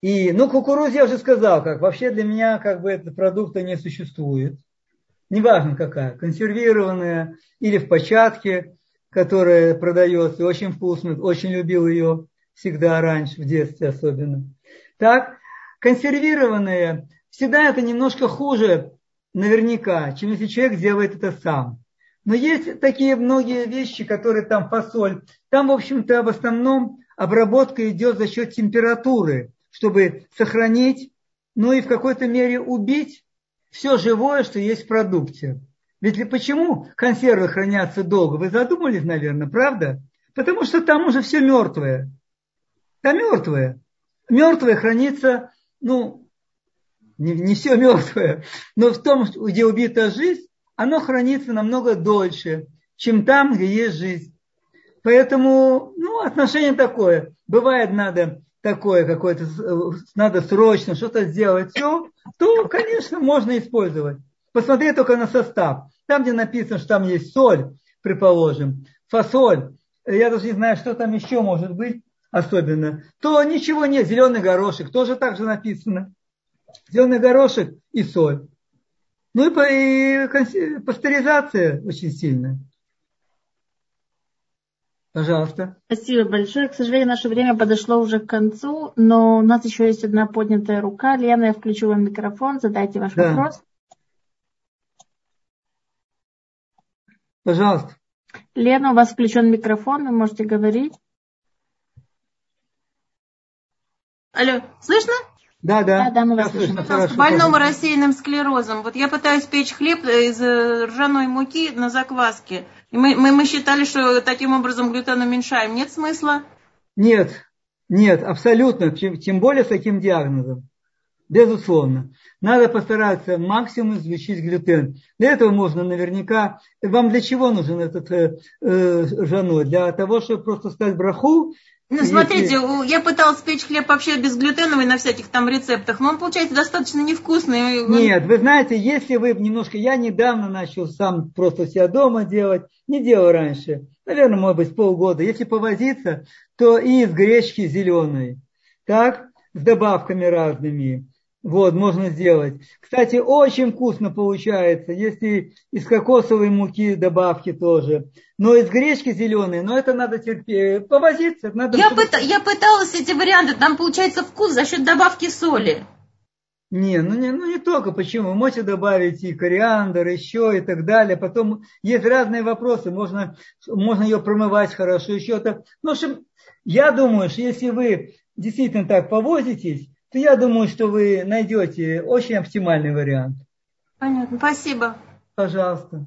И, ну, кукурузе я уже сказал, как вообще для меня как бы этого продукта не существует. Неважно какая, консервированная или в початке, которая продается, очень вкусно, очень любил ее всегда раньше, в детстве особенно. Так, консервированная, всегда это немножко хуже, наверняка, чем если человек делает это сам. Но есть такие многие вещи, которые там фасоль. Там, в общем-то, в основном обработка идет за счет температуры, чтобы сохранить, ну и в какой-то мере убить все живое, что есть в продукте. Ведь почему консервы хранятся долго? Вы задумались, наверное, правда? Потому что там уже все мертвое. Там мертвое. Мертвое хранится, ну, не, не все мертвое, но в том, где убита жизнь, оно хранится намного дольше, чем там, где есть жизнь. Поэтому, ну, отношение такое. Бывает, надо такое какое-то, надо срочно что-то сделать, все, то, конечно, можно использовать. Посмотри только на состав. Там, где написано, что там есть соль, предположим, фасоль, я даже не знаю, что там еще может быть особенно, то ничего нет. Зеленый горошек тоже так же написано зеленый горошек и соль. Ну и пастеризация очень сильная. Пожалуйста. Спасибо большое. К сожалению, наше время подошло уже к концу, но у нас еще есть одна поднятая рука. Лена, я включу вам микрофон. Задайте ваш да. вопрос. Пожалуйста. Лена, у вас включен микрофон, вы можете говорить. Алло, слышно? Да, да. Да, да, мы вас слышим. Хорошо, больному рассеянным склерозом. Вот я пытаюсь печь хлеб из э, ржаной муки на закваске. Мы, мы, мы считали, что таким образом глютен уменьшаем. Нет смысла? Нет, нет, абсолютно. Тем более с таким диагнозом. Безусловно. Надо постараться максимум изучить глютен. Для этого можно наверняка... Вам для чего нужен этот э, э, ржаной? Для того, чтобы просто стать браху ну, смотрите, я пыталась печь хлеб вообще безглютеновый на всяких там рецептах, но он получается достаточно невкусный. Нет, вы знаете, если вы немножко... Я недавно начал сам просто себя дома делать, не делал раньше, наверное, может быть, полгода. Если повозиться, то и из гречки зеленой, так, с добавками разными, Вот, можно сделать. Кстати, очень вкусно получается, если из кокосовой муки добавки тоже. Но из гречки зеленой, но это надо терпеть, повозиться. Надо, я, чтобы... пыта, я пыталась эти варианты, там получается вкус за счет добавки соли. Не, ну не, ну не только, почему? Можете добавить и кориандр, еще и так далее. Потом есть разные вопросы, можно, можно ее промывать хорошо, еще это. Ну, в общем, я думаю, что если вы действительно так повозитесь, то я думаю, что вы найдете очень оптимальный вариант. Понятно. Спасибо. Пожалуйста.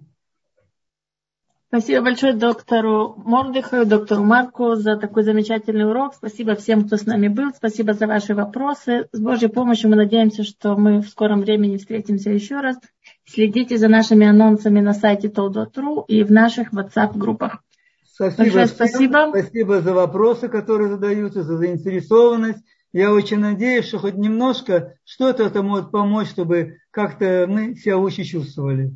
Спасибо большое доктору Мордыхаю, доктору Марку за такой замечательный урок. Спасибо всем, кто с нами был. Спасибо за ваши вопросы. С Божьей помощью мы надеемся, что мы в скором времени встретимся еще раз. Следите за нашими анонсами на сайте Толдотру и в наших WhatsApp-группах. Спасибо, спасибо. Спасибо за вопросы, которые задаются, за заинтересованность. Я очень надеюсь, что хоть немножко что-то это может помочь, чтобы как-то мы себя лучше чувствовали.